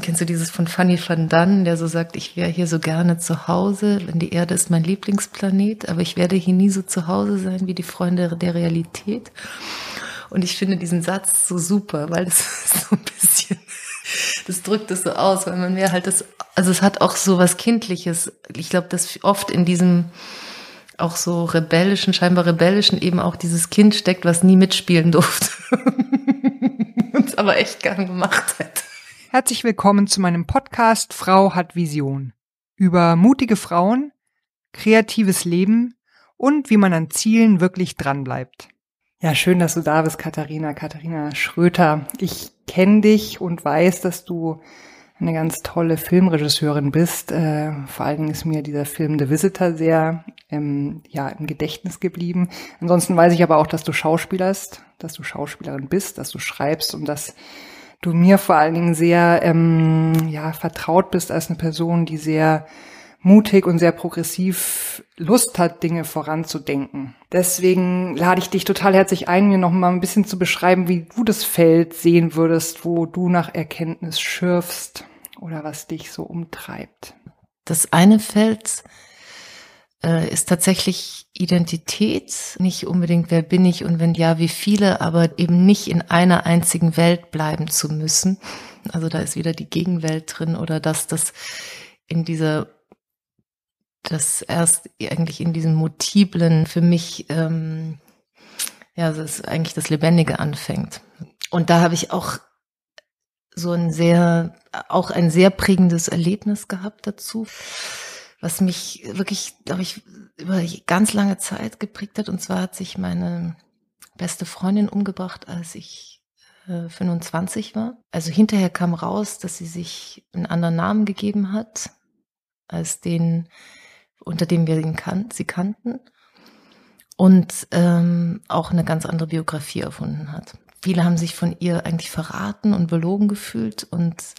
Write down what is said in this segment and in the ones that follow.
Kennst du dieses von Fanny van Dunn, der so sagt, ich wäre hier so gerne zu Hause, denn die Erde ist mein Lieblingsplanet, aber ich werde hier nie so zu Hause sein wie die Freunde der Realität. Und ich finde diesen Satz so super, weil das so ein bisschen, das drückt es so aus, weil man mehr halt das, also es hat auch so was Kindliches. Ich glaube, dass oft in diesem auch so rebellischen, scheinbar rebellischen eben auch dieses Kind steckt, was nie mitspielen durfte. Und es aber echt gern gemacht hätte. Herzlich willkommen zu meinem Podcast Frau hat Vision. Über mutige Frauen, kreatives Leben und wie man an Zielen wirklich dranbleibt. Ja, schön, dass du da bist, Katharina. Katharina Schröter. Ich kenne dich und weiß, dass du eine ganz tolle Filmregisseurin bist. Äh, vor allen Dingen ist mir dieser Film The Visitor sehr ähm, ja, im Gedächtnis geblieben. Ansonsten weiß ich aber auch, dass du Schauspielerst, dass du Schauspielerin bist, dass du schreibst und dass du mir vor allen Dingen sehr ähm, ja, vertraut bist als eine Person, die sehr mutig und sehr progressiv Lust hat, Dinge voranzudenken. Deswegen lade ich dich total herzlich ein, mir noch mal ein bisschen zu beschreiben, wie du das Feld sehen würdest, wo du nach Erkenntnis schürfst oder was dich so umtreibt. Das eine Feld ist tatsächlich Identität, nicht unbedingt wer bin ich und wenn ja, wie viele, aber eben nicht in einer einzigen Welt bleiben zu müssen. Also da ist wieder die Gegenwelt drin oder dass das in dieser das erst eigentlich in diesem Multiplen für mich ähm, ja, das ist eigentlich das Lebendige anfängt. Und da habe ich auch so ein sehr, auch ein sehr prägendes Erlebnis gehabt dazu was mich wirklich, glaube ich, über ganz lange Zeit geprägt hat. Und zwar hat sich meine beste Freundin umgebracht, als ich äh, 25 war. Also hinterher kam raus, dass sie sich einen anderen Namen gegeben hat, als den, unter dem wir ihn kan sie kannten. Und ähm, auch eine ganz andere Biografie erfunden hat. Viele haben sich von ihr eigentlich verraten und belogen gefühlt. Und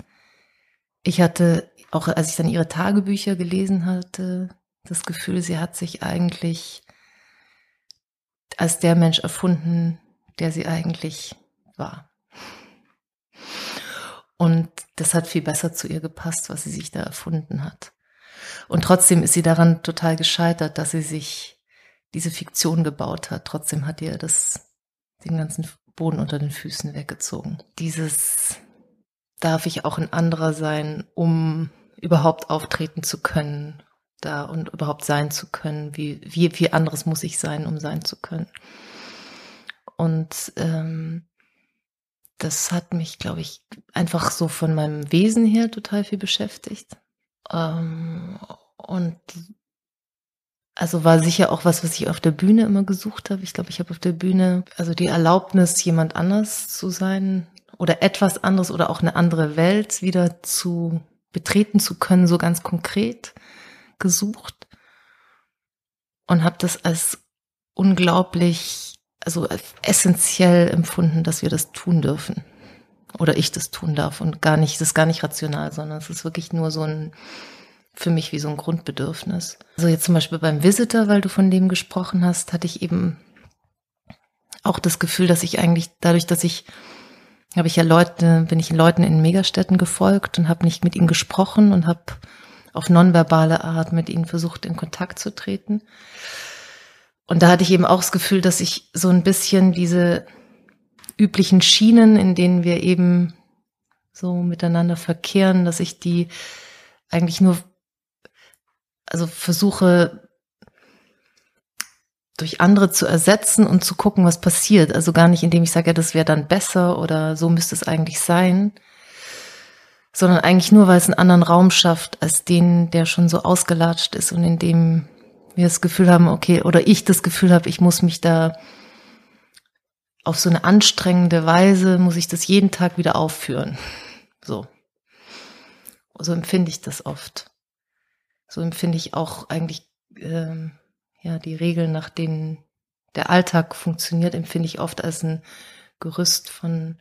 ich hatte auch als ich dann ihre Tagebücher gelesen hatte, das Gefühl, sie hat sich eigentlich als der Mensch erfunden, der sie eigentlich war. Und das hat viel besser zu ihr gepasst, was sie sich da erfunden hat. Und trotzdem ist sie daran total gescheitert, dass sie sich diese Fiktion gebaut hat. Trotzdem hat ihr das den ganzen Boden unter den Füßen weggezogen. Dieses darf ich auch ein anderer sein, um überhaupt auftreten zu können da und überhaupt sein zu können. Wie, wie viel anderes muss ich sein, um sein zu können? Und ähm, das hat mich, glaube ich, einfach so von meinem Wesen her total viel beschäftigt. Ähm, und also war sicher auch was, was ich auf der Bühne immer gesucht habe. Ich glaube, ich habe auf der Bühne also die Erlaubnis, jemand anders zu sein oder etwas anderes oder auch eine andere Welt wieder zu betreten zu können, so ganz konkret gesucht und habe das als unglaublich, also essentiell empfunden, dass wir das tun dürfen oder ich das tun darf und gar nicht, das ist gar nicht rational, sondern es ist wirklich nur so ein für mich wie so ein Grundbedürfnis. Also jetzt zum Beispiel beim Visitor, weil du von dem gesprochen hast, hatte ich eben auch das Gefühl, dass ich eigentlich dadurch, dass ich habe ich ja Leute, bin ich Leuten in Megastädten gefolgt und habe nicht mit ihnen gesprochen und habe auf nonverbale Art mit ihnen versucht, in Kontakt zu treten. Und da hatte ich eben auch das Gefühl, dass ich so ein bisschen diese üblichen Schienen, in denen wir eben so miteinander verkehren, dass ich die eigentlich nur, also versuche durch andere zu ersetzen und zu gucken, was passiert. Also gar nicht, indem ich sage, ja, das wäre dann besser oder so müsste es eigentlich sein, sondern eigentlich nur, weil es einen anderen Raum schafft als den, der schon so ausgelatscht ist und in dem wir das Gefühl haben, okay, oder ich das Gefühl habe, ich muss mich da auf so eine anstrengende Weise, muss ich das jeden Tag wieder aufführen. So. So empfinde ich das oft. So empfinde ich auch eigentlich ähm, ja, die Regeln, nach denen der Alltag funktioniert, empfinde ich oft als ein Gerüst von,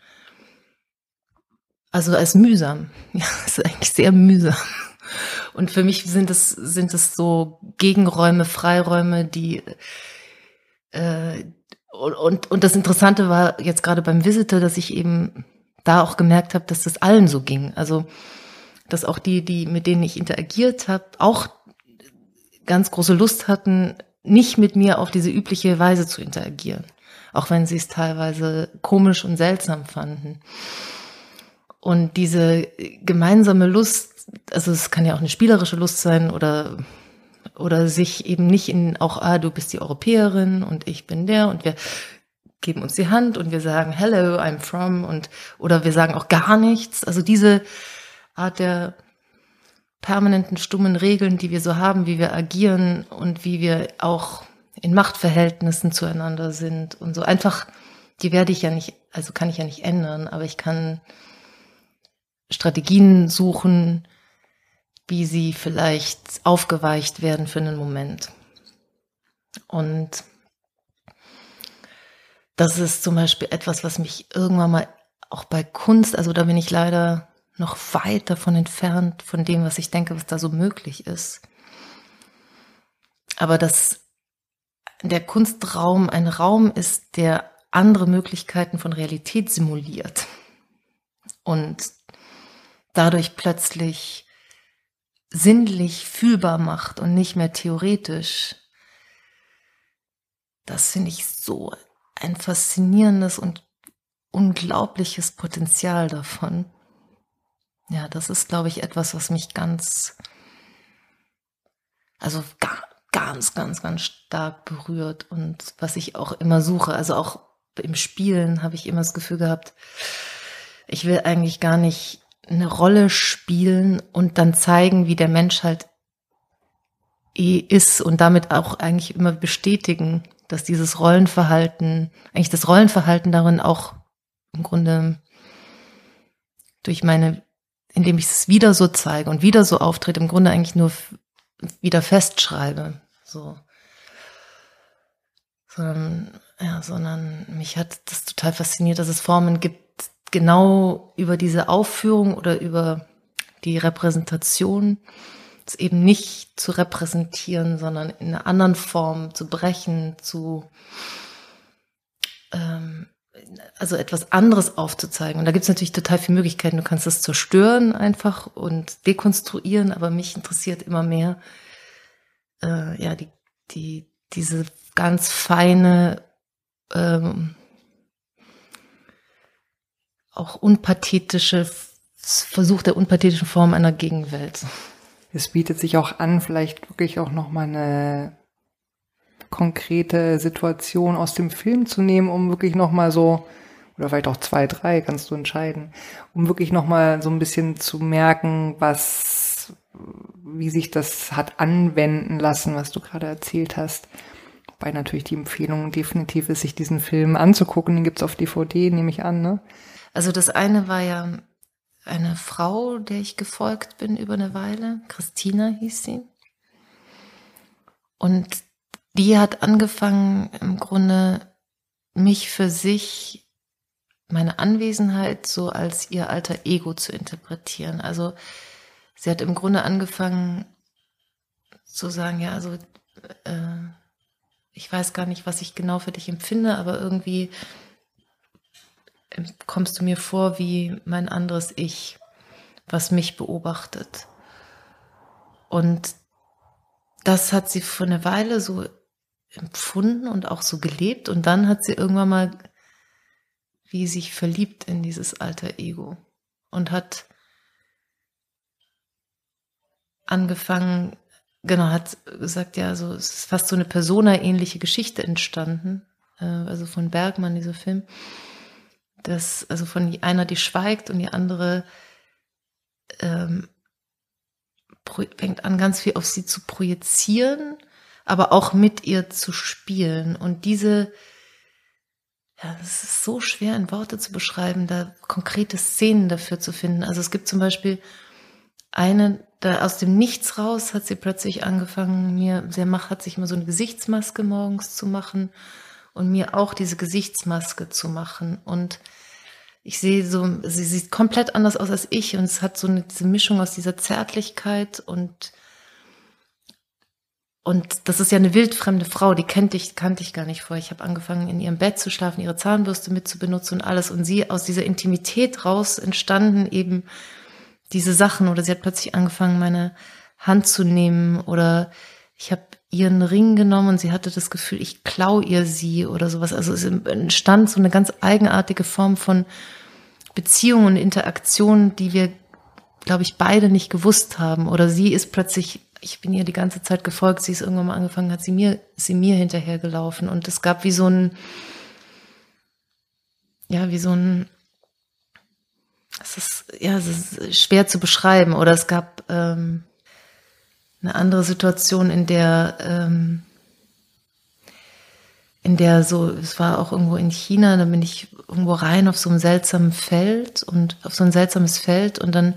also als mühsam. Ja, ist eigentlich sehr mühsam. Und für mich sind es, sind es so Gegenräume, Freiräume, die, äh, und, und das Interessante war jetzt gerade beim Visitor, dass ich eben da auch gemerkt habe, dass das allen so ging. Also dass auch die, die mit denen ich interagiert habe, auch ganz große Lust hatten, nicht mit mir auf diese übliche Weise zu interagieren, auch wenn sie es teilweise komisch und seltsam fanden. Und diese gemeinsame Lust, also es kann ja auch eine spielerische Lust sein oder oder sich eben nicht in auch ah du bist die Europäerin und ich bin der und wir geben uns die Hand und wir sagen hello I'm from und oder wir sagen auch gar nichts also diese Art der permanenten stummen Regeln, die wir so haben, wie wir agieren und wie wir auch in Machtverhältnissen zueinander sind und so einfach, die werde ich ja nicht, also kann ich ja nicht ändern, aber ich kann Strategien suchen, wie sie vielleicht aufgeweicht werden für einen Moment. Und das ist zum Beispiel etwas, was mich irgendwann mal auch bei Kunst, also da bin ich leider noch weit davon entfernt, von dem, was ich denke, was da so möglich ist. Aber dass der Kunstraum ein Raum ist, der andere Möglichkeiten von Realität simuliert und dadurch plötzlich sinnlich fühlbar macht und nicht mehr theoretisch. Das finde ich so ein faszinierendes und unglaubliches Potenzial davon. Ja, das ist, glaube ich, etwas, was mich ganz, also ganz, ganz, ganz stark berührt und was ich auch immer suche. Also auch im Spielen habe ich immer das Gefühl gehabt, ich will eigentlich gar nicht eine Rolle spielen und dann zeigen, wie der Mensch halt eh ist und damit auch eigentlich immer bestätigen, dass dieses Rollenverhalten, eigentlich das Rollenverhalten darin auch im Grunde durch meine indem ich es wieder so zeige und wieder so auftritt, im Grunde eigentlich nur wieder festschreibe. So. Sondern, ja, sondern mich hat das total fasziniert, dass es Formen gibt, genau über diese Aufführung oder über die Repräsentation, es eben nicht zu repräsentieren, sondern in einer anderen Form zu brechen, zu ähm, also etwas anderes aufzuzeigen. Und da gibt es natürlich total viele Möglichkeiten. Du kannst es zerstören einfach und dekonstruieren, aber mich interessiert immer mehr, äh, ja, die, die, diese ganz feine, ähm, auch unpathetische Versuch der unpathetischen Form einer Gegenwelt. Es bietet sich auch an, vielleicht wirklich auch nochmal eine konkrete Situation aus dem Film zu nehmen, um wirklich nochmal so, oder vielleicht auch zwei, drei, kannst du entscheiden, um wirklich nochmal so ein bisschen zu merken, was, wie sich das hat anwenden lassen, was du gerade erzählt hast. Wobei natürlich die Empfehlung definitiv ist, sich diesen Film anzugucken. Den gibt's auf DVD, nehme ich an, ne? Also das eine war ja eine Frau, der ich gefolgt bin über eine Weile. Christina hieß sie. Und die hat angefangen, im Grunde mich für sich, meine Anwesenheit so als ihr alter Ego zu interpretieren. Also sie hat im Grunde angefangen zu sagen, ja, also äh, ich weiß gar nicht, was ich genau für dich empfinde, aber irgendwie kommst du mir vor wie mein anderes Ich, was mich beobachtet. Und das hat sie für eine Weile so empfunden und auch so gelebt. Und dann hat sie irgendwann mal wie sich verliebt in dieses alter Ego und hat angefangen, genau, hat gesagt, ja, so es ist fast so eine Persona-ähnliche Geschichte entstanden, äh, also von Bergmann, dieser Film, dass, also von einer, die schweigt und die andere ähm, fängt an, ganz viel auf sie zu projizieren aber auch mit ihr zu spielen. Und diese, ja, es ist so schwer in Worte zu beschreiben, da konkrete Szenen dafür zu finden. Also es gibt zum Beispiel eine, da aus dem Nichts raus hat sie plötzlich angefangen, mir, sie macht, hat sich immer so eine Gesichtsmaske morgens zu machen und mir auch diese Gesichtsmaske zu machen. Und ich sehe so, sie sieht komplett anders aus als ich und es hat so eine Mischung aus dieser Zärtlichkeit und und das ist ja eine wildfremde Frau, die kannte ich, kannte ich gar nicht vor. Ich habe angefangen, in ihrem Bett zu schlafen, ihre Zahnbürste mit zu benutzen und alles. Und sie aus dieser Intimität raus entstanden eben diese Sachen oder sie hat plötzlich angefangen, meine Hand zu nehmen oder ich habe ihren Ring genommen und sie hatte das Gefühl, ich klau ihr sie oder sowas. Also es entstand so eine ganz eigenartige Form von Beziehung und Interaktion, die wir, glaube ich, beide nicht gewusst haben. Oder sie ist plötzlich, ich bin ihr die ganze Zeit gefolgt, sie ist irgendwann mal angefangen, hat sie mir, sie mir hinterhergelaufen. Und es gab wie so ein, ja, wie so ein, es ist, ja, es ist schwer zu beschreiben. Oder es gab ähm, eine andere Situation, in der, ähm, in der so, es war auch irgendwo in China, da bin ich irgendwo rein auf so einem seltsamen Feld und auf so ein seltsames Feld und dann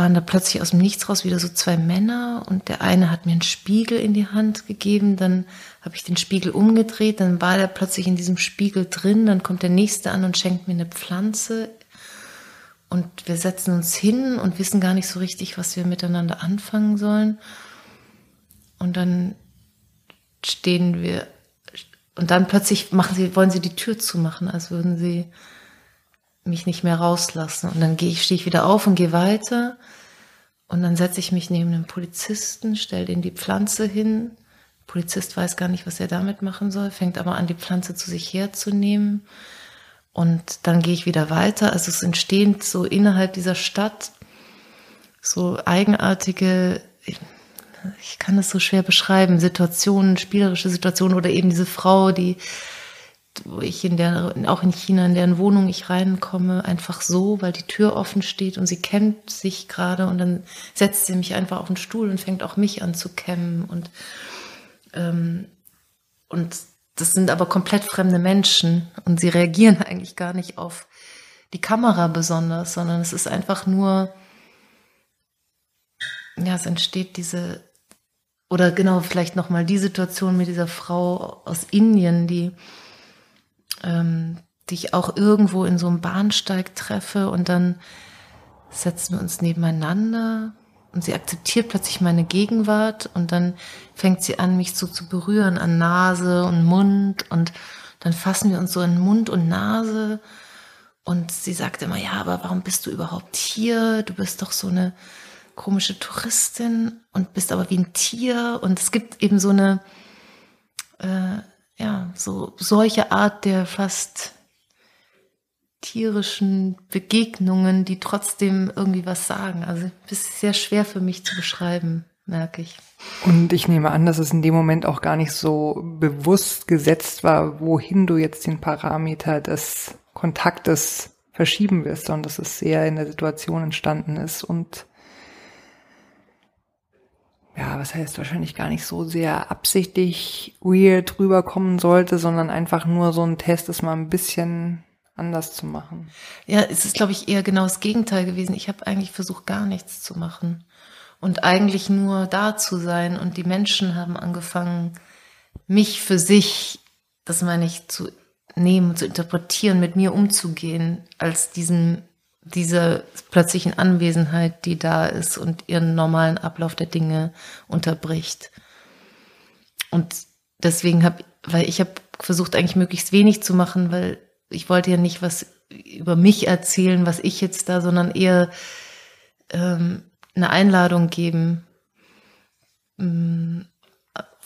waren da plötzlich aus dem Nichts raus wieder so zwei Männer und der eine hat mir einen Spiegel in die Hand gegeben, dann habe ich den Spiegel umgedreht, dann war der plötzlich in diesem Spiegel drin, dann kommt der nächste an und schenkt mir eine Pflanze und wir setzen uns hin und wissen gar nicht so richtig, was wir miteinander anfangen sollen. Und dann stehen wir und dann plötzlich machen sie, wollen sie die Tür zumachen, als würden sie mich nicht mehr rauslassen. Und dann gehe ich, stehe ich wieder auf und gehe weiter. Und dann setze ich mich neben den Polizisten, stelle den die Pflanze hin. Der Polizist weiß gar nicht, was er damit machen soll, fängt aber an, die Pflanze zu sich herzunehmen. Und dann gehe ich wieder weiter. Also es entstehen so innerhalb dieser Stadt so eigenartige ich kann es so schwer beschreiben, Situationen, spielerische Situationen oder eben diese Frau, die, wo ich in der, auch in China, in deren Wohnung ich reinkomme, einfach so, weil die Tür offen steht und sie kennt sich gerade und dann setzt sie mich einfach auf den Stuhl und fängt auch mich an zu kämmen und, ähm, und das sind aber komplett fremde Menschen und sie reagieren eigentlich gar nicht auf die Kamera besonders, sondern es ist einfach nur, ja, es entsteht diese oder genau, vielleicht nochmal die Situation mit dieser Frau aus Indien, die, ähm, die ich auch irgendwo in so einem Bahnsteig treffe und dann setzen wir uns nebeneinander und sie akzeptiert plötzlich meine Gegenwart und dann fängt sie an, mich so zu berühren an Nase und Mund und dann fassen wir uns so in Mund und Nase und sie sagt immer, ja, aber warum bist du überhaupt hier? Du bist doch so eine komische Touristin und bist aber wie ein Tier. Und es gibt eben so eine, äh, ja, so solche Art der fast tierischen Begegnungen, die trotzdem irgendwie was sagen. Also es ist sehr schwer für mich zu beschreiben, merke ich. Und ich nehme an, dass es in dem Moment auch gar nicht so bewusst gesetzt war, wohin du jetzt den Parameter des Kontaktes verschieben wirst, sondern dass es sehr in der Situation entstanden ist und ja, was heißt wahrscheinlich gar nicht so sehr absichtlich weird rüberkommen sollte, sondern einfach nur so ein Test ist mal ein bisschen anders zu machen. Ja, es ist, glaube ich, eher genau das Gegenteil gewesen. Ich habe eigentlich versucht, gar nichts zu machen und eigentlich nur da zu sein. Und die Menschen haben angefangen, mich für sich, das meine ich, zu nehmen, zu interpretieren, mit mir umzugehen, als diesen dieser plötzlichen Anwesenheit, die da ist und ihren normalen Ablauf der Dinge unterbricht. Und deswegen habe, weil ich habe versucht eigentlich möglichst wenig zu machen, weil ich wollte ja nicht was über mich erzählen, was ich jetzt da, sondern eher ähm, eine Einladung geben, ähm,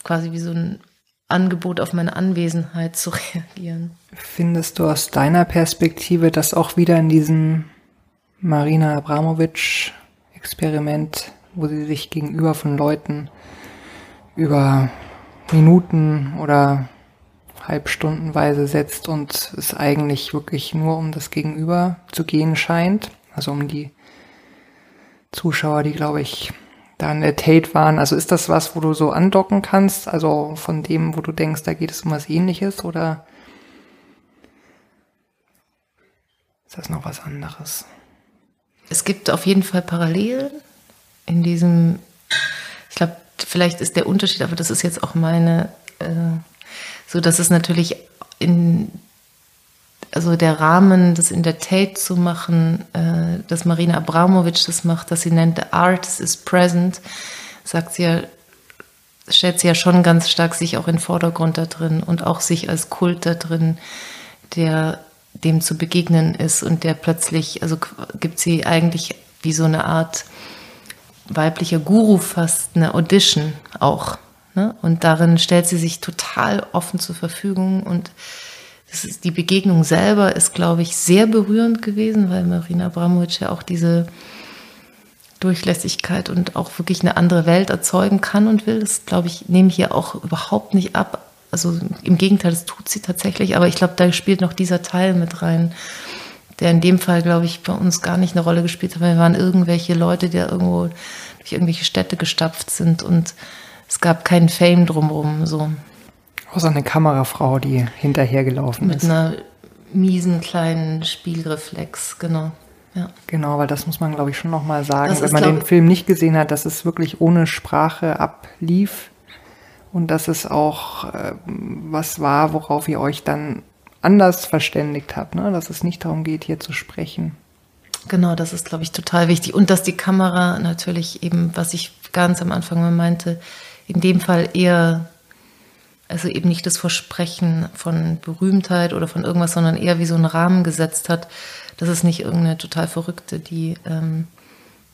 quasi wie so ein Angebot auf meine Anwesenheit zu reagieren. Findest du aus deiner Perspektive das auch wieder in diesem Marina Abramovic Experiment, wo sie sich gegenüber von Leuten über Minuten oder halbstundenweise setzt und es eigentlich wirklich nur um das Gegenüber zu gehen scheint, also um die Zuschauer, die glaube ich da in der Tate waren. Also ist das was, wo du so andocken kannst, also von dem, wo du denkst, da geht es um was ähnliches oder ist das noch was anderes? Es gibt auf jeden Fall Parallelen in diesem, ich glaube, vielleicht ist der Unterschied, aber das ist jetzt auch meine, äh, so dass es natürlich in, also der Rahmen, das in der Tate zu machen, äh, dass Marina Abramovic das macht, dass sie nennt, the art is present, sagt sie ja, stellt sie ja schon ganz stark sich auch in den Vordergrund da drin und auch sich als Kult da drin, der dem zu begegnen ist und der plötzlich, also gibt sie eigentlich wie so eine Art weiblicher Guru fast, eine Audition auch. Ne? Und darin stellt sie sich total offen zur Verfügung und ist, die Begegnung selber ist, glaube ich, sehr berührend gewesen, weil Marina Abramovic ja auch diese Durchlässigkeit und auch wirklich eine andere Welt erzeugen kann und will. Das, glaube ich, nehme ich hier auch überhaupt nicht ab. Also im Gegenteil, das tut sie tatsächlich. Aber ich glaube, da spielt noch dieser Teil mit rein, der in dem Fall, glaube ich, bei uns gar nicht eine Rolle gespielt hat, weil wir waren irgendwelche Leute, die irgendwo durch irgendwelche Städte gestapft sind und es gab keinen Fame drumherum. So. Außer eine Kamerafrau, die hinterhergelaufen mit ist. Mit einer miesen kleinen Spielreflex, genau. Ja. Genau, weil das muss man, glaube ich, schon nochmal sagen, wenn man den Film nicht gesehen hat, dass es wirklich ohne Sprache ablief und dass es auch äh, was war, worauf ihr euch dann anders verständigt habt, ne? dass es nicht darum geht, hier zu sprechen. Genau, das ist, glaube ich, total wichtig. Und dass die Kamera natürlich eben, was ich ganz am Anfang mal meinte, in dem Fall eher, also eben nicht das Versprechen von Berühmtheit oder von irgendwas, sondern eher wie so einen Rahmen gesetzt hat. Das ist nicht irgendeine total Verrückte, die ähm,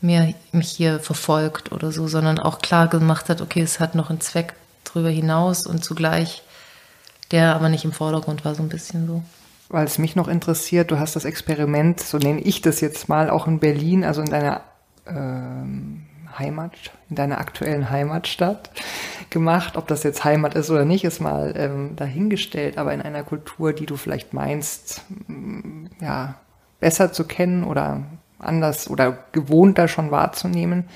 mir, mich hier verfolgt oder so, sondern auch klar gemacht hat, okay, es hat noch einen Zweck drüber hinaus und zugleich der aber nicht im Vordergrund war, so ein bisschen so. Weil es mich noch interessiert, du hast das Experiment, so nenne ich das jetzt mal, auch in Berlin, also in deiner ähm, Heimat, in deiner aktuellen Heimatstadt gemacht. Ob das jetzt Heimat ist oder nicht, ist mal ähm, dahingestellt, aber in einer Kultur, die du vielleicht meinst, mm, ja, besser zu kennen oder anders oder gewohnter schon wahrzunehmen.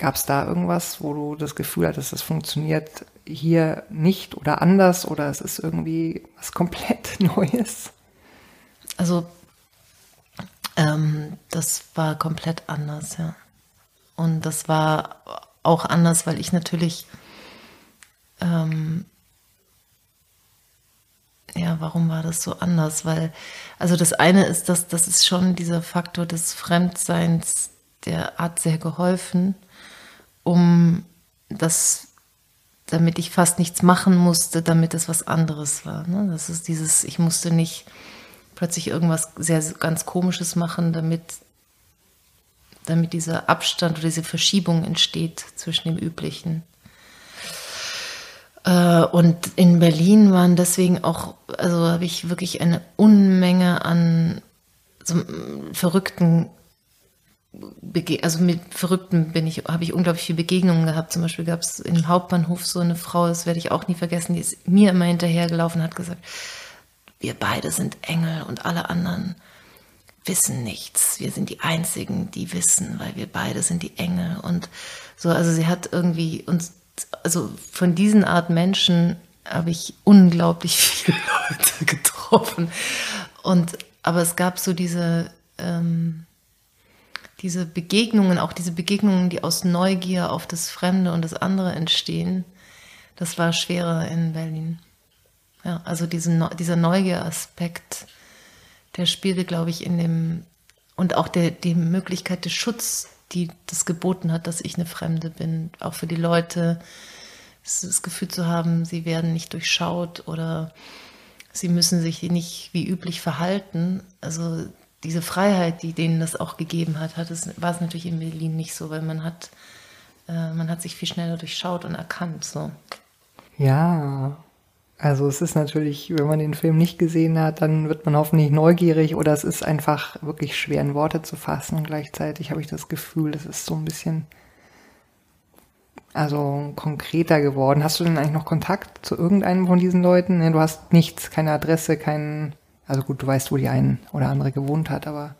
Gab es da irgendwas, wo du das Gefühl hattest, das funktioniert hier nicht oder anders oder es ist irgendwie was komplett Neues? Also ähm, das war komplett anders, ja. Und das war auch anders, weil ich natürlich ähm, ja, warum war das so anders? Weil, also das eine ist, dass das ist schon dieser Faktor des Fremdseins, der hat sehr geholfen, um das damit ich fast nichts machen musste, damit es was anderes war. Ne? Das ist dieses, ich musste nicht plötzlich irgendwas sehr ganz Komisches machen, damit, damit dieser Abstand oder diese Verschiebung entsteht zwischen dem Üblichen. Äh, und in Berlin waren deswegen auch, also habe ich wirklich eine Unmenge an so verrückten also mit Verrückten bin ich, habe ich unglaublich viele Begegnungen gehabt. Zum Beispiel gab es im Hauptbahnhof so eine Frau, das werde ich auch nie vergessen, die ist mir immer hinterhergelaufen hat gesagt, wir beide sind Engel und alle anderen wissen nichts. Wir sind die Einzigen, die wissen, weil wir beide sind die Engel. Und so, also sie hat irgendwie uns, also von diesen Art Menschen habe ich unglaublich viele Leute getroffen. Und aber es gab so diese ähm, diese Begegnungen, auch diese Begegnungen, die aus Neugier auf das Fremde und das andere entstehen, das war schwerer in Berlin. Ja, also diesen, dieser Neugier-Aspekt, der spielte, glaube ich, in dem, und auch der, die Möglichkeit des Schutz, die das geboten hat, dass ich eine Fremde bin, auch für die Leute, das Gefühl zu haben, sie werden nicht durchschaut oder sie müssen sich nicht wie üblich verhalten. Also diese Freiheit, die denen das auch gegeben hat, hat es, war es natürlich in Berlin nicht so, weil man hat, äh, man hat sich viel schneller durchschaut und erkannt. So. Ja, also es ist natürlich, wenn man den Film nicht gesehen hat, dann wird man hoffentlich neugierig oder es ist einfach wirklich schwer in Worte zu fassen und gleichzeitig habe ich das Gefühl, das ist so ein bisschen also konkreter geworden. Hast du denn eigentlich noch Kontakt zu irgendeinem von diesen Leuten? Du hast nichts, keine Adresse, keinen also gut, du weißt, wo die ein oder andere gewohnt hat, aber.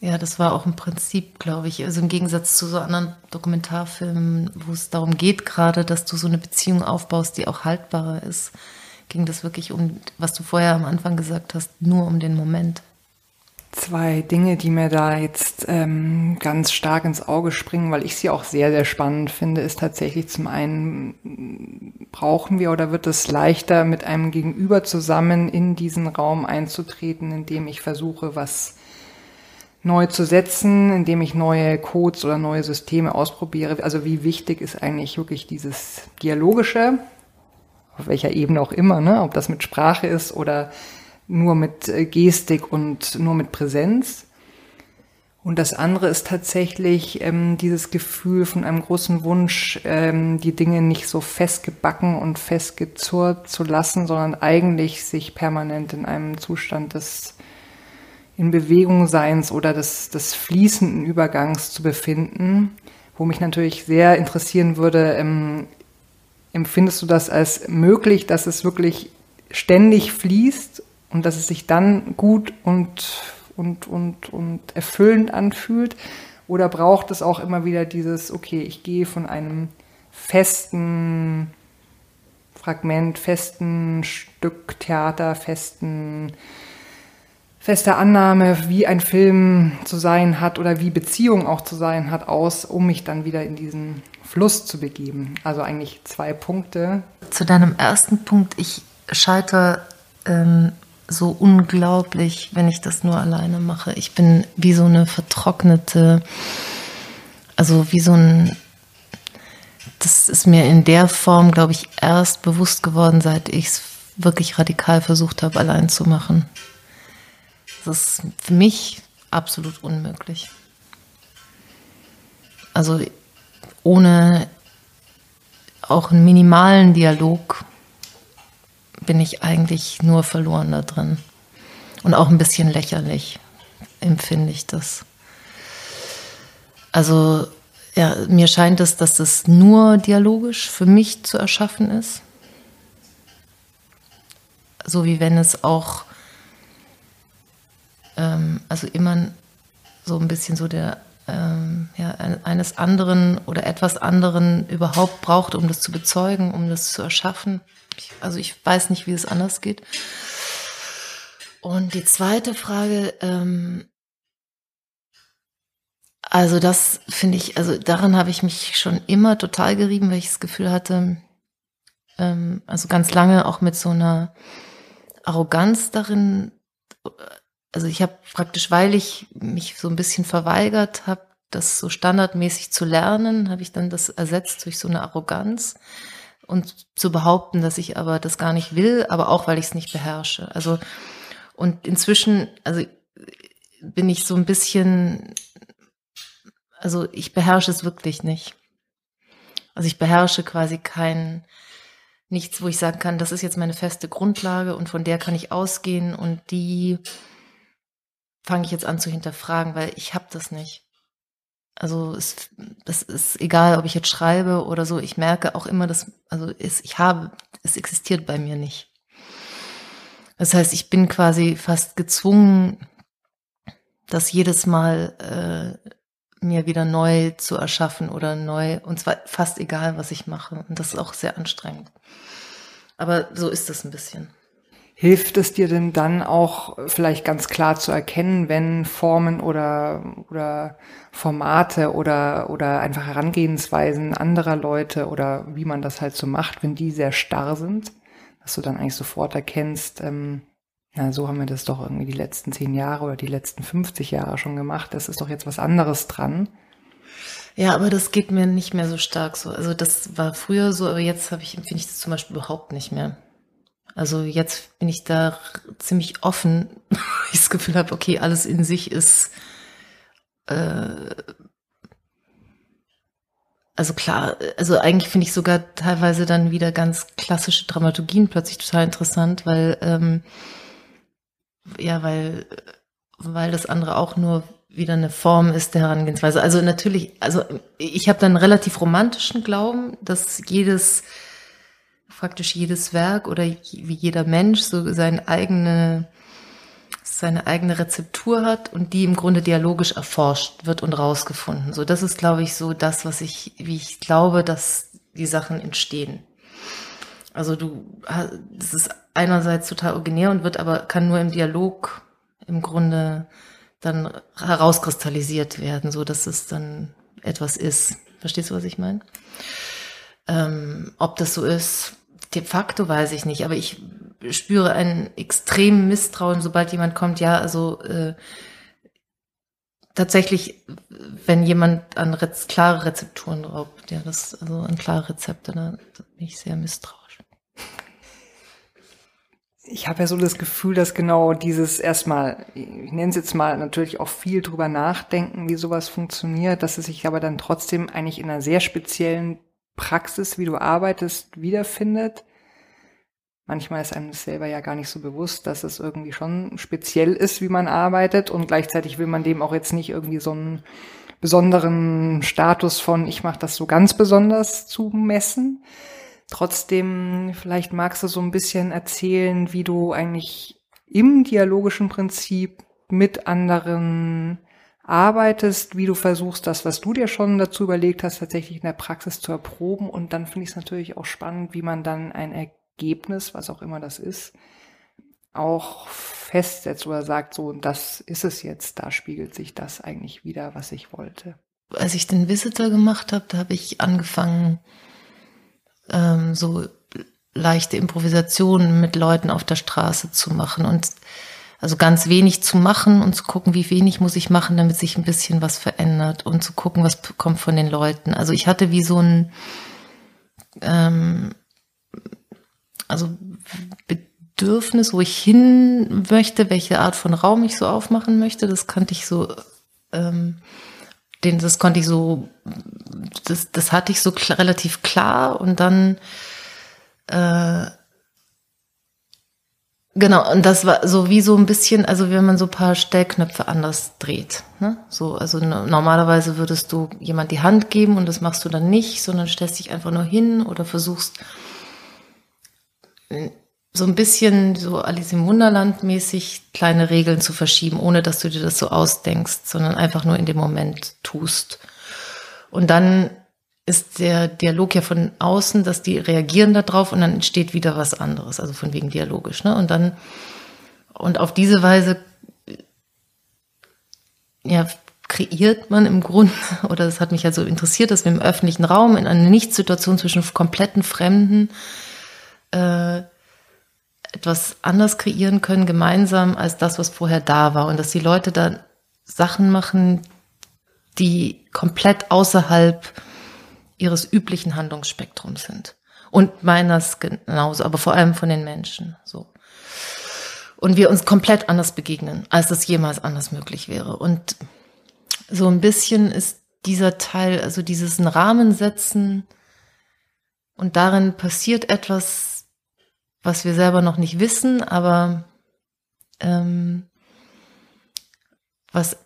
Ja, das war auch im Prinzip, glaube ich, also im Gegensatz zu so anderen Dokumentarfilmen, wo es darum geht gerade, dass du so eine Beziehung aufbaust, die auch haltbarer ist, ging das wirklich um, was du vorher am Anfang gesagt hast, nur um den Moment. Zwei Dinge, die mir da jetzt ähm, ganz stark ins Auge springen, weil ich sie auch sehr, sehr spannend finde, ist tatsächlich zum einen, brauchen wir oder wird es leichter, mit einem Gegenüber zusammen in diesen Raum einzutreten, indem ich versuche, was neu zu setzen, indem ich neue Codes oder neue Systeme ausprobiere. Also wie wichtig ist eigentlich wirklich dieses Dialogische, auf welcher Ebene auch immer, ne? ob das mit Sprache ist oder nur mit äh, Gestik und nur mit Präsenz. Und das andere ist tatsächlich ähm, dieses Gefühl von einem großen Wunsch, ähm, die Dinge nicht so festgebacken und festgezurrt zu lassen, sondern eigentlich sich permanent in einem Zustand des in Bewegung Seins oder des, des fließenden Übergangs zu befinden. Wo mich natürlich sehr interessieren würde, ähm, empfindest du das als möglich, dass es wirklich ständig fließt und dass es sich dann gut und und, und, und erfüllend anfühlt? Oder braucht es auch immer wieder dieses, okay, ich gehe von einem festen Fragment, festen Stück Theater, festen, fester Annahme, wie ein Film zu sein hat oder wie Beziehung auch zu sein hat, aus, um mich dann wieder in diesen Fluss zu begeben. Also eigentlich zwei Punkte. Zu deinem ersten Punkt, ich scheitere ähm, so unglaublich, wenn ich das nur alleine mache. Ich bin wie so eine vertrocknete, also wie so ein, das ist mir in der Form, glaube ich, erst bewusst geworden, seit ich es wirklich radikal versucht habe, allein zu machen. Das ist für mich absolut unmöglich. Also ohne auch einen minimalen Dialog bin ich eigentlich nur verloren da drin. Und auch ein bisschen lächerlich empfinde ich das. Also ja, mir scheint es, dass es nur dialogisch für mich zu erschaffen ist. So wie wenn es auch, ähm, also immer so ein bisschen so der, ähm, ja, eines anderen oder etwas anderen überhaupt braucht, um das zu bezeugen, um das zu erschaffen. Also ich weiß nicht, wie es anders geht. Und die zweite Frage, ähm, also das finde ich, also daran habe ich mich schon immer total gerieben, weil ich das Gefühl hatte, ähm, also ganz lange auch mit so einer Arroganz darin, also ich habe praktisch, weil ich mich so ein bisschen verweigert habe, das so standardmäßig zu lernen, habe ich dann das ersetzt durch so eine Arroganz und zu behaupten, dass ich aber das gar nicht will, aber auch weil ich es nicht beherrsche. Also und inzwischen, also bin ich so ein bisschen, also ich beherrsche es wirklich nicht. Also ich beherrsche quasi kein nichts, wo ich sagen kann, das ist jetzt meine feste Grundlage und von der kann ich ausgehen und die fange ich jetzt an zu hinterfragen, weil ich habe das nicht. Also es, das ist egal, ob ich jetzt schreibe oder so. Ich merke auch immer, dass also es, ich habe, es existiert bei mir nicht. Das heißt, ich bin quasi fast gezwungen, das jedes Mal äh, mir wieder neu zu erschaffen oder neu und zwar fast egal, was ich mache. Und das ist auch sehr anstrengend. Aber so ist es ein bisschen. Hilft es dir denn dann auch vielleicht ganz klar zu erkennen, wenn Formen oder, oder Formate oder, oder einfach Herangehensweisen anderer Leute oder wie man das halt so macht, wenn die sehr starr sind, dass du dann eigentlich sofort erkennst, ähm, na, so haben wir das doch irgendwie die letzten zehn Jahre oder die letzten 50 Jahre schon gemacht, das ist doch jetzt was anderes dran. Ja, aber das geht mir nicht mehr so stark so. Also das war früher so, aber jetzt habe ich, empfinde ich das zum Beispiel überhaupt nicht mehr. Also jetzt bin ich da ziemlich offen, ich das Gefühl habe, okay, alles in sich ist äh, also klar, also eigentlich finde ich sogar teilweise dann wieder ganz klassische Dramaturgien plötzlich total interessant, weil ähm, ja, weil weil das andere auch nur wieder eine Form ist der Herangehensweise. Also natürlich, also ich habe dann relativ romantischen Glauben, dass jedes praktisch jedes Werk oder wie jeder Mensch so seine eigene, seine eigene Rezeptur hat und die im Grunde dialogisch erforscht wird und rausgefunden. So, das ist, glaube ich, so das, was ich, wie ich glaube, dass die Sachen entstehen. Also du, das ist einerseits total originär und wird aber, kann nur im Dialog im Grunde dann herauskristallisiert werden, so dass es dann etwas ist. Verstehst du, was ich meine? Ähm, ob das so ist, de facto weiß ich nicht, aber ich spüre einen extremen Misstrauen, sobald jemand kommt, ja, also äh, tatsächlich, wenn jemand an Rez klare Rezepturen raubt, ja, das, also an klare Rezepte, da bin ich sehr misstrauisch. ich habe ja so das Gefühl, dass genau dieses erstmal, ich nenne es jetzt mal natürlich auch viel drüber nachdenken, wie sowas funktioniert, dass es sich aber dann trotzdem eigentlich in einer sehr speziellen Praxis, wie du arbeitest, wiederfindet. Manchmal ist einem selber ja gar nicht so bewusst, dass es irgendwie schon speziell ist, wie man arbeitet und gleichzeitig will man dem auch jetzt nicht irgendwie so einen besonderen Status von ich mache das so ganz besonders zu messen. Trotzdem, vielleicht magst du so ein bisschen erzählen, wie du eigentlich im dialogischen Prinzip mit anderen arbeitest, wie du versuchst, das, was du dir schon dazu überlegt hast, tatsächlich in der Praxis zu erproben. Und dann finde ich es natürlich auch spannend, wie man dann ein Ergebnis, was auch immer das ist, auch festsetzt oder sagt, so, und das ist es jetzt, da spiegelt sich das eigentlich wieder, was ich wollte. Als ich den Visitor gemacht habe, da habe ich angefangen, ähm, so leichte Improvisationen mit Leuten auf der Straße zu machen und also ganz wenig zu machen und zu gucken, wie wenig muss ich machen, damit sich ein bisschen was verändert und zu gucken, was kommt von den Leuten. Also ich hatte wie so ein, ähm, also Bedürfnis, wo ich hin möchte, welche Art von Raum ich so aufmachen möchte. Das kannte ich so, ähm, den, das konnte ich so, das, das hatte ich so klar, relativ klar und dann äh, Genau, und das war so wie so ein bisschen, also wenn man so paar Stellknöpfe anders dreht. Ne? So, also normalerweise würdest du jemand die Hand geben und das machst du dann nicht, sondern stellst dich einfach nur hin oder versuchst so ein bisschen so Alice im Wunderland mäßig kleine Regeln zu verschieben, ohne dass du dir das so ausdenkst, sondern einfach nur in dem Moment tust. Und dann ist der Dialog ja von außen, dass die reagieren darauf und dann entsteht wieder was anderes, also von wegen dialogisch, ne? Und dann und auf diese Weise ja kreiert man im Grunde, oder das hat mich ja so interessiert, dass wir im öffentlichen Raum in einer Nichtsituation zwischen kompletten Fremden äh, etwas anders kreieren können, gemeinsam als das, was vorher da war. Und dass die Leute dann Sachen machen, die komplett außerhalb ihres üblichen Handlungsspektrums sind. Und meines genauso, aber vor allem von den Menschen, so. Und wir uns komplett anders begegnen, als das jemals anders möglich wäre. Und so ein bisschen ist dieser Teil, also dieses Rahmen setzen und darin passiert etwas, was wir selber noch nicht wissen, aber ähm, was,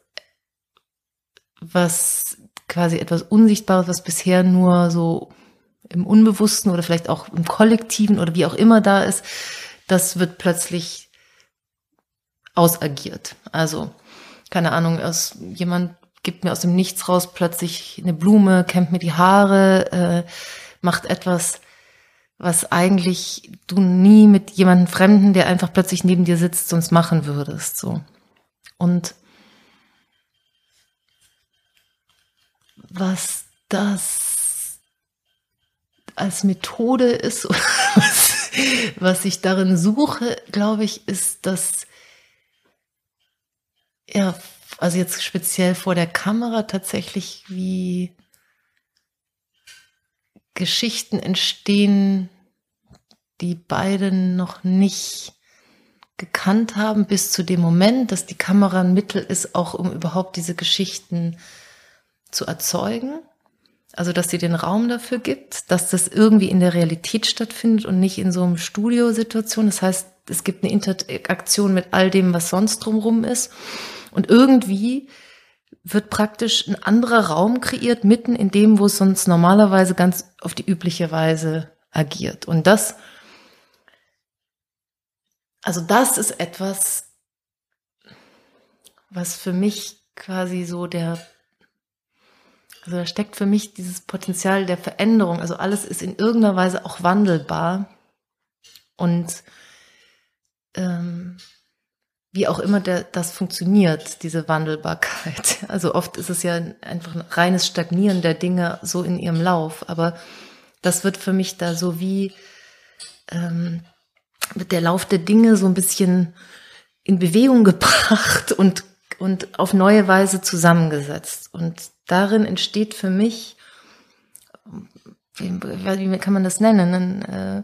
was quasi etwas Unsichtbares, was bisher nur so im Unbewussten oder vielleicht auch im Kollektiven oder wie auch immer da ist, das wird plötzlich ausagiert. Also, keine Ahnung, aus, jemand gibt mir aus dem Nichts raus plötzlich eine Blume, kämmt mir die Haare, äh, macht etwas, was eigentlich du nie mit jemandem Fremden, der einfach plötzlich neben dir sitzt, sonst machen würdest, so. Und was das als Methode ist, was, was ich darin suche, glaube ich, ist, dass ja, also jetzt speziell vor der Kamera tatsächlich wie Geschichten entstehen, die beide noch nicht gekannt haben, bis zu dem Moment, dass die Kamera ein Mittel ist, auch um überhaupt diese Geschichten zu erzeugen. Also, dass sie den Raum dafür gibt, dass das irgendwie in der Realität stattfindet und nicht in so einem Studiosituation. Das heißt, es gibt eine Interaktion mit all dem, was sonst drumherum ist. Und irgendwie wird praktisch ein anderer Raum kreiert, mitten in dem, wo es sonst normalerweise ganz auf die übliche Weise agiert. Und das, also das ist etwas, was für mich quasi so der, also da steckt für mich dieses Potenzial der Veränderung. Also alles ist in irgendeiner Weise auch wandelbar. Und ähm, wie auch immer der, das funktioniert, diese Wandelbarkeit. Also oft ist es ja einfach ein reines Stagnieren der Dinge so in ihrem Lauf, aber das wird für mich da so wie ähm, mit der Lauf der Dinge so ein bisschen in Bewegung gebracht und, und auf neue Weise zusammengesetzt. Und darin entsteht für mich, wie, kann man das nennen, ein, äh,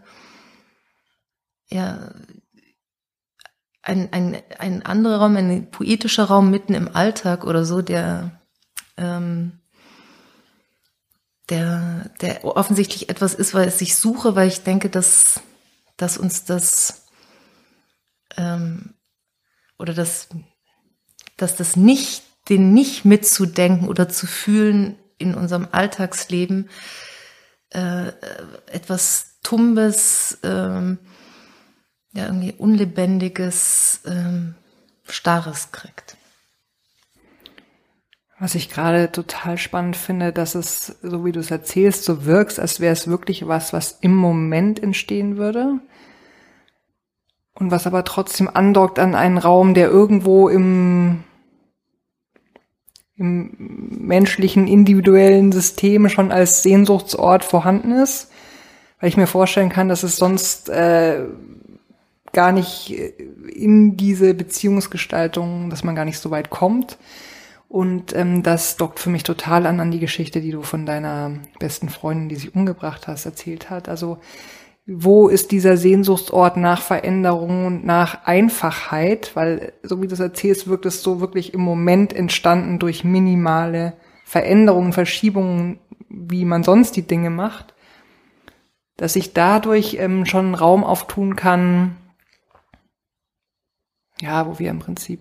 ja, ein, ein, ein anderer Raum, ein poetischer Raum mitten im Alltag oder so, der, ähm, der, der offensichtlich etwas ist, weil es ich suche, weil ich denke, dass, dass uns das ähm, oder dass, dass das nicht, den nicht mitzudenken oder zu fühlen in unserem Alltagsleben äh, etwas Tumbes, ähm, ja, irgendwie Unlebendiges, ähm, Starres kriegt. Was ich gerade total spannend finde, dass es, so wie du es erzählst, so wirkst, als wäre es wirklich was, was im Moment entstehen würde. Und was aber trotzdem andockt an einen Raum, der irgendwo im, im menschlichen, individuellen System schon als Sehnsuchtsort vorhanden ist. Weil ich mir vorstellen kann, dass es sonst äh, gar nicht äh, in diese Beziehungsgestaltung, dass man gar nicht so weit kommt. Und ähm, das dockt für mich total an an die Geschichte, die du von deiner besten Freundin, die sich umgebracht hast, erzählt hat. Also wo ist dieser Sehnsuchtsort nach Veränderung und nach Einfachheit? Weil, so wie du es erzählst, wirkt es so wirklich im Moment entstanden durch minimale Veränderungen, Verschiebungen, wie man sonst die Dinge macht, dass sich dadurch ähm, schon Raum auftun kann, ja, wo wir im Prinzip,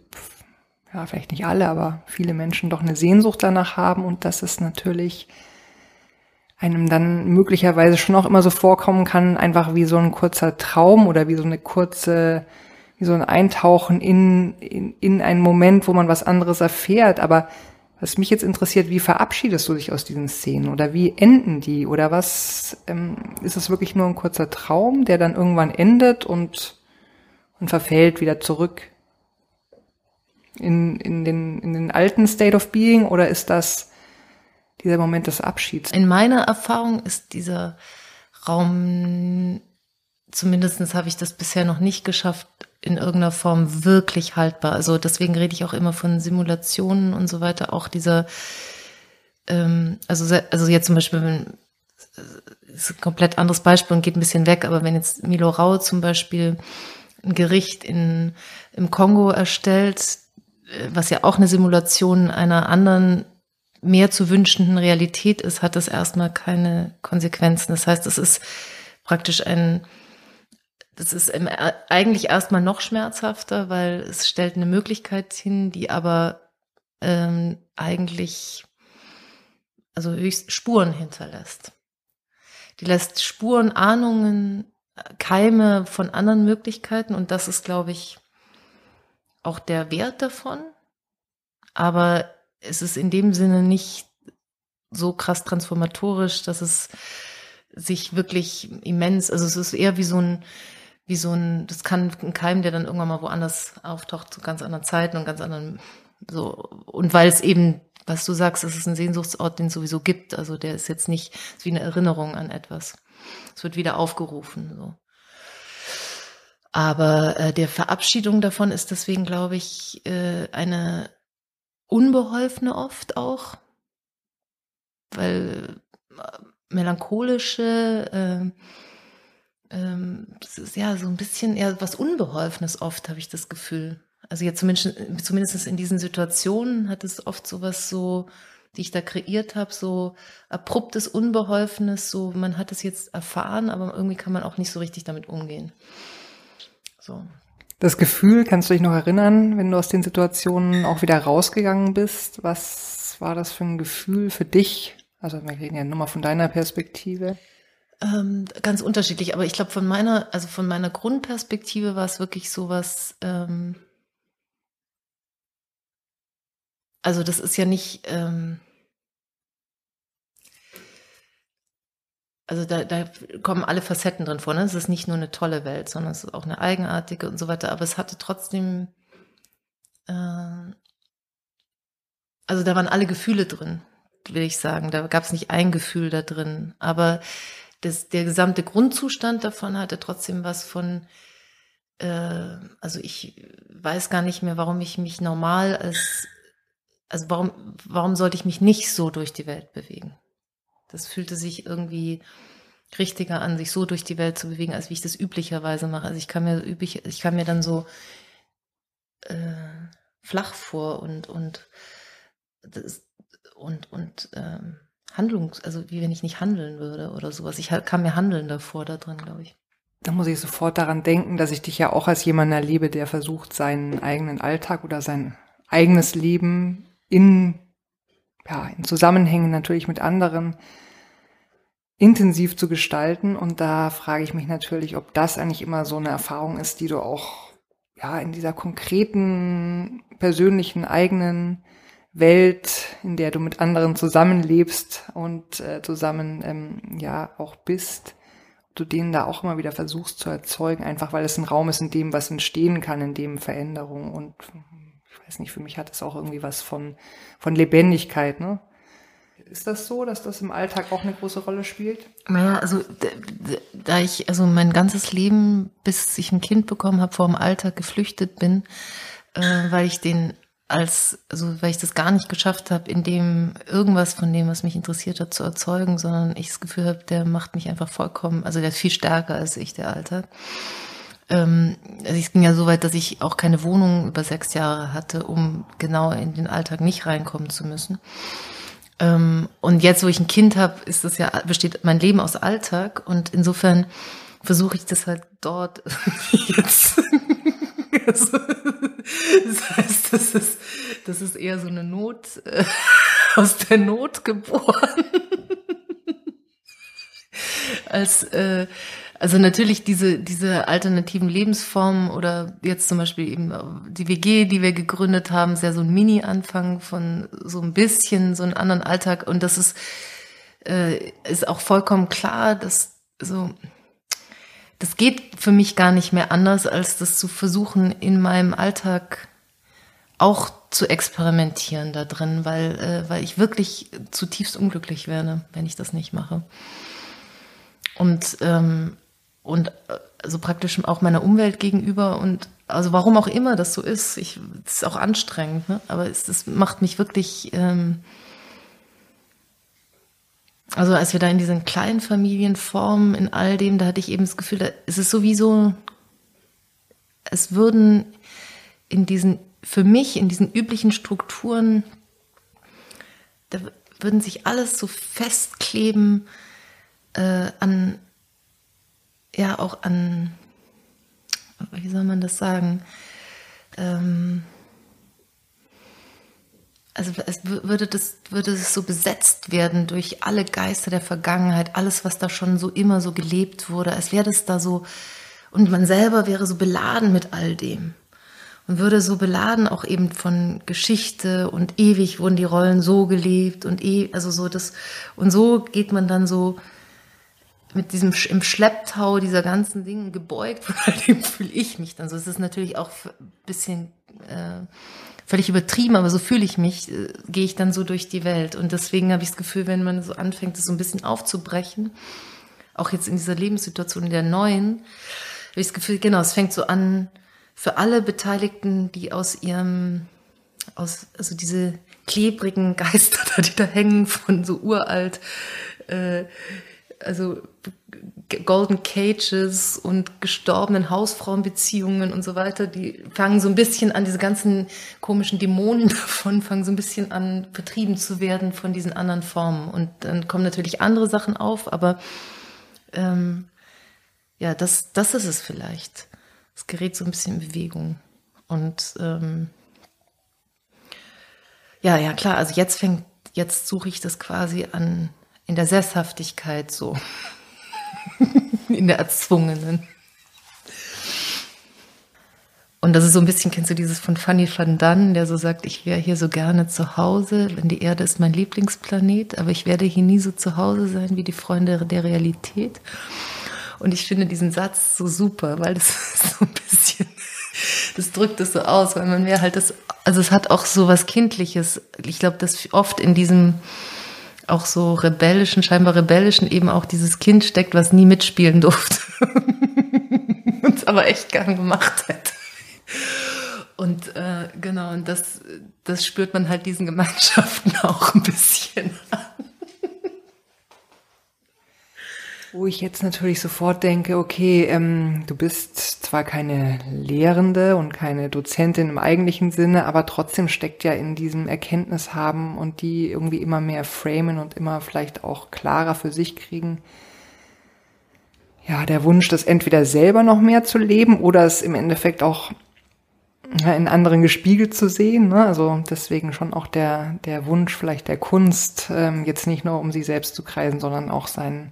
ja, vielleicht nicht alle, aber viele Menschen doch eine Sehnsucht danach haben und dass es natürlich einem dann möglicherweise schon auch immer so vorkommen kann, einfach wie so ein kurzer Traum oder wie so eine kurze, wie so ein Eintauchen in, in, in einen Moment, wo man was anderes erfährt. Aber was mich jetzt interessiert, wie verabschiedest du dich aus diesen Szenen oder wie enden die oder was ähm, ist es wirklich nur ein kurzer Traum, der dann irgendwann endet und und verfällt wieder zurück in, in, den, in den alten State of Being oder ist das dieser Moment des Abschieds? In meiner Erfahrung ist dieser Raum, zumindestens habe ich das bisher noch nicht geschafft, in irgendeiner Form wirklich haltbar. Also deswegen rede ich auch immer von Simulationen und so weiter. Auch dieser, ähm, also, also jetzt zum Beispiel, wenn, ist ein komplett anderes Beispiel und geht ein bisschen weg, aber wenn jetzt Milo Rau zum Beispiel ein Gericht in, im Kongo erstellt, äh, was ja auch eine Simulation einer anderen mehr zu wünschenden Realität ist, hat das erstmal keine Konsequenzen. Das heißt, es ist praktisch ein, das ist eigentlich erstmal noch schmerzhafter, weil es stellt eine Möglichkeit hin, die aber ähm, eigentlich also höchst Spuren hinterlässt. Die lässt Spuren, Ahnungen, Keime von anderen Möglichkeiten und das ist, glaube ich, auch der Wert davon. Aber es ist in dem Sinne nicht so krass transformatorisch, dass es sich wirklich immens, also es ist eher wie so ein, wie so ein, das kann ein Keim, der dann irgendwann mal woanders auftaucht, zu ganz anderen Zeiten und ganz anderen, so, und weil es eben, was du sagst, es ist ein Sehnsuchtsort, den es sowieso gibt, also der ist jetzt nicht, ist wie eine Erinnerung an etwas. Es wird wieder aufgerufen, so. Aber äh, der Verabschiedung davon ist deswegen, glaube ich, äh, eine unbeholfene oft auch, weil äh, melancholische, äh, das ist ja so ein bisschen eher was Unbeholfenes oft, habe ich das Gefühl. Also jetzt zumindest, zumindest in diesen Situationen hat es oft sowas so, die ich da kreiert habe, so abruptes, unbeholfenes, so man hat es jetzt erfahren, aber irgendwie kann man auch nicht so richtig damit umgehen. So. Das Gefühl, kannst du dich noch erinnern, wenn du aus den Situationen auch wieder rausgegangen bist? Was war das für ein Gefühl für dich? Also wir reden ja nur mal von deiner Perspektive. Ähm, ganz unterschiedlich, aber ich glaube von meiner, also von meiner Grundperspektive war es wirklich sowas. Ähm, also das ist ja nicht. Ähm, also da, da kommen alle Facetten drin vor. Ne? Es ist nicht nur eine tolle Welt, sondern es ist auch eine eigenartige und so weiter. Aber es hatte trotzdem, äh, also da waren alle Gefühle drin, will ich sagen. Da gab es nicht ein Gefühl da drin. Aber das, der gesamte Grundzustand davon hatte trotzdem was von, äh, also ich weiß gar nicht mehr, warum ich mich normal als, also warum, warum sollte ich mich nicht so durch die Welt bewegen? Das fühlte sich irgendwie richtiger an, sich so durch die Welt zu bewegen, als wie ich das üblicherweise mache. Also ich kann mir üblich, ich kann mir dann so äh, flach vor und und das, und und ähm, Handlungs, also wie wenn ich nicht handeln würde oder sowas. Ich kam mir Handeln davor da drin, glaube ich. Da muss ich sofort daran denken, dass ich dich ja auch als jemand erlebe, der versucht, seinen eigenen Alltag oder sein eigenes Leben in, ja, in Zusammenhängen natürlich mit anderen intensiv zu gestalten. Und da frage ich mich natürlich, ob das eigentlich immer so eine Erfahrung ist, die du auch ja in dieser konkreten, persönlichen, eigenen Welt, in der du mit anderen zusammenlebst und äh, zusammen ähm, ja auch bist, du denen da auch immer wieder versuchst zu erzeugen, einfach weil es ein Raum ist, in dem was entstehen kann, in dem Veränderung und ich weiß nicht, für mich hat es auch irgendwie was von, von Lebendigkeit, ne? Ist das so, dass das im Alltag auch eine große Rolle spielt? Naja, also da ich also mein ganzes Leben, bis ich ein Kind bekommen habe, vor dem Alltag geflüchtet bin, äh, weil ich den als, also weil ich das gar nicht geschafft habe, in dem irgendwas von dem, was mich interessiert hat, zu erzeugen, sondern ich das Gefühl habe, der macht mich einfach vollkommen, also der ist viel stärker als ich, der Alltag. Ähm, also es ging ja so weit, dass ich auch keine Wohnung über sechs Jahre hatte, um genau in den Alltag nicht reinkommen zu müssen. Ähm, und jetzt, wo ich ein Kind habe, ist das ja, besteht mein Leben aus Alltag und insofern versuche ich das halt dort jetzt. also, das heißt, das ist, das ist eher so eine Not, äh, aus der Not geboren. als, äh, also natürlich diese, diese alternativen Lebensformen oder jetzt zum Beispiel eben die WG, die wir gegründet haben, ist ja so ein Mini-Anfang von so ein bisschen so einen anderen Alltag und das ist, äh, ist auch vollkommen klar, dass so, das geht für mich gar nicht mehr anders, als das zu versuchen, in meinem Alltag auch zu experimentieren da drin, weil, äh, weil ich wirklich zutiefst unglücklich werde, wenn ich das nicht mache. Und ähm, und also praktisch auch meiner Umwelt gegenüber und also warum auch immer das so ist, ich, das ist auch anstrengend, ne? aber es, das macht mich wirklich, ähm, also als wir da in diesen kleinen Familienformen, in all dem, da hatte ich eben das Gefühl, da ist es sowieso, es würden in diesen, für mich, in diesen üblichen Strukturen, da würden sich alles so festkleben äh, an, ja auch an, wie soll man das sagen? Ähm, also es würde das würde es so besetzt werden durch alle Geister der Vergangenheit, alles was da schon so immer so gelebt wurde, als wäre das da so und man selber wäre so beladen mit all dem und würde so beladen auch eben von Geschichte und ewig wurden die Rollen so gelebt und eh also so das und so geht man dann so mit diesem im Schlepptau dieser ganzen Dinge gebeugt, fühle ich mich dann so. Es ist natürlich auch ein bisschen äh, völlig übertrieben, aber so fühle ich mich, äh, gehe ich dann so durch die Welt. Und deswegen habe ich das Gefühl, wenn man so anfängt, das so ein bisschen aufzubrechen, auch jetzt in dieser Lebenssituation in der neuen, habe ich das Gefühl, genau, es fängt so an, für alle Beteiligten, die aus ihrem, aus, also diese klebrigen Geister die da hängen von so uralt, äh, also Golden Cages und gestorbenen Hausfrauenbeziehungen und so weiter, die fangen so ein bisschen an, diese ganzen komischen Dämonen davon fangen so ein bisschen an, vertrieben zu werden von diesen anderen Formen. Und dann kommen natürlich andere Sachen auf, aber ähm, ja, das, das ist es vielleicht. Es gerät so ein bisschen in Bewegung. Und ähm, ja, ja, klar, also jetzt fängt, jetzt suche ich das quasi an in der Sesshaftigkeit so. in der erzwungenen. Und das ist so ein bisschen, kennst du dieses von Fanny van Dunn, der so sagt, ich wäre hier so gerne zu Hause, wenn die Erde ist mein Lieblingsplanet, aber ich werde hier nie so zu Hause sein wie die Freunde der Realität. Und ich finde diesen Satz so super, weil das so ein bisschen, das drückt es so aus, weil man mehr halt das, also es hat auch so was Kindliches. Ich glaube, dass oft in diesem, auch so rebellischen, scheinbar rebellischen eben auch dieses Kind steckt, was nie mitspielen durfte. und es aber echt gern gemacht hätte. Und äh, genau, und das, das spürt man halt diesen Gemeinschaften auch ein bisschen an. Wo ich jetzt natürlich sofort denke, okay, ähm, du bist zwar keine Lehrende und keine Dozentin im eigentlichen Sinne, aber trotzdem steckt ja in diesem Erkenntnis haben und die irgendwie immer mehr framen und immer vielleicht auch klarer für sich kriegen. Ja, der Wunsch, das entweder selber noch mehr zu leben oder es im Endeffekt auch in anderen gespiegelt zu sehen. Ne? Also deswegen schon auch der, der Wunsch vielleicht der Kunst, ähm, jetzt nicht nur um sie selbst zu kreisen, sondern auch seinen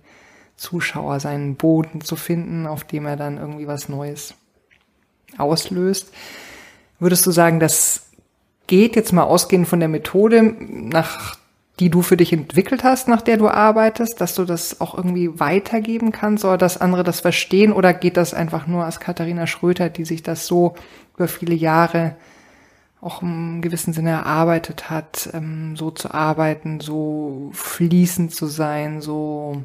Zuschauer, seinen Boden zu finden, auf dem er dann irgendwie was Neues auslöst. Würdest du sagen, das geht jetzt mal ausgehend von der Methode, nach die du für dich entwickelt hast, nach der du arbeitest, dass du das auch irgendwie weitergeben kannst oder dass andere das verstehen oder geht das einfach nur als Katharina Schröter, die sich das so über viele Jahre auch im gewissen Sinne erarbeitet hat, ähm, so zu arbeiten, so fließend zu sein, so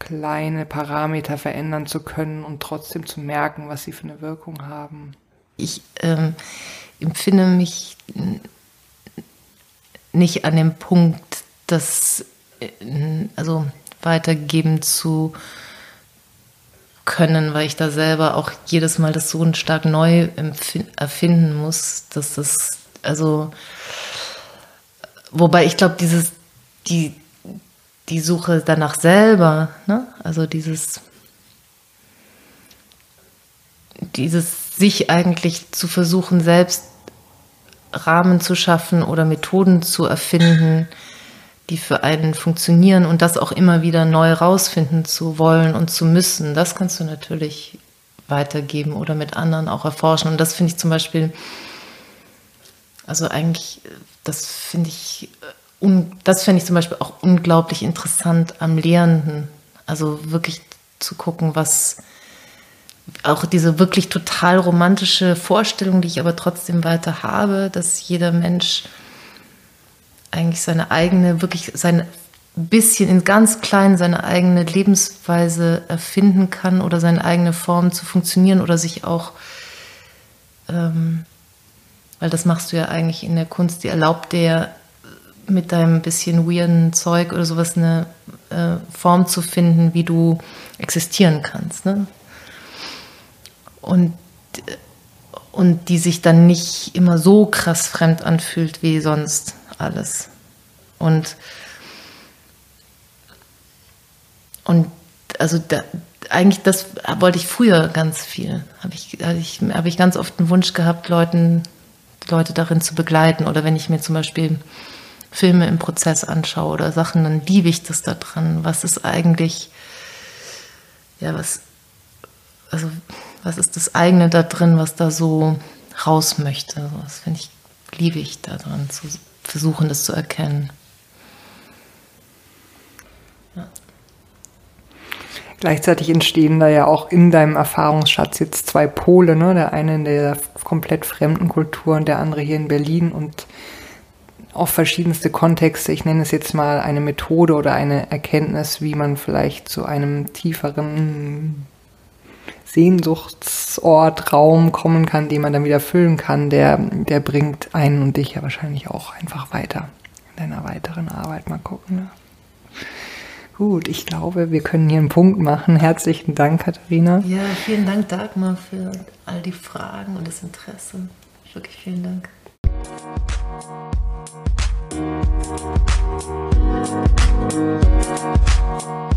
kleine Parameter verändern zu können und trotzdem zu merken, was sie für eine Wirkung haben. Ich ähm, empfinde mich nicht an dem Punkt, das äh, also weitergeben zu können, weil ich da selber auch jedes Mal das so stark neu erfinden muss, dass das also wobei ich glaube, dieses die die Suche danach selber, ne? also dieses, dieses sich eigentlich zu versuchen, selbst Rahmen zu schaffen oder Methoden zu erfinden, die für einen funktionieren und das auch immer wieder neu rausfinden zu wollen und zu müssen, das kannst du natürlich weitergeben oder mit anderen auch erforschen. Und das finde ich zum Beispiel, also eigentlich, das finde ich und das fände ich zum Beispiel auch unglaublich interessant am Lehrenden. Also wirklich zu gucken, was auch diese wirklich total romantische Vorstellung, die ich aber trotzdem weiter habe, dass jeder Mensch eigentlich seine eigene, wirklich sein bisschen in ganz klein seine eigene Lebensweise erfinden kann oder seine eigene Form zu funktionieren oder sich auch, ähm, weil das machst du ja eigentlich in der Kunst, die erlaubt dir mit deinem bisschen weirden Zeug oder sowas eine äh, Form zu finden, wie du existieren kannst. Ne? Und, und die sich dann nicht immer so krass fremd anfühlt wie sonst alles. Und, und also da, eigentlich das wollte ich früher ganz viel. Habe ich, hab ich, hab ich ganz oft einen Wunsch gehabt, Leuten, Leute darin zu begleiten. Oder wenn ich mir zum Beispiel Filme im Prozess anschaue oder Sachen, dann liebe ich das da dran. Was ist eigentlich, ja, was, also, was ist das eigene da drin, was da so raus möchte? Das finde ich, liebe ich da dran, zu versuchen, das zu erkennen. Ja. Gleichzeitig entstehen da ja auch in deinem Erfahrungsschatz jetzt zwei Pole, ne? Der eine in der komplett fremden Kultur und der andere hier in Berlin und auf verschiedenste Kontexte. Ich nenne es jetzt mal eine Methode oder eine Erkenntnis, wie man vielleicht zu einem tieferen Sehnsuchtsort, Raum kommen kann, den man dann wieder füllen kann, der, der bringt einen und dich ja wahrscheinlich auch einfach weiter in deiner weiteren Arbeit. Mal gucken. Ne? Gut, ich glaube, wir können hier einen Punkt machen. Herzlichen Dank, Katharina. Ja, vielen Dank, Dagmar, für all die Fragen und das Interesse. Wirklich vielen Dank. Thank you.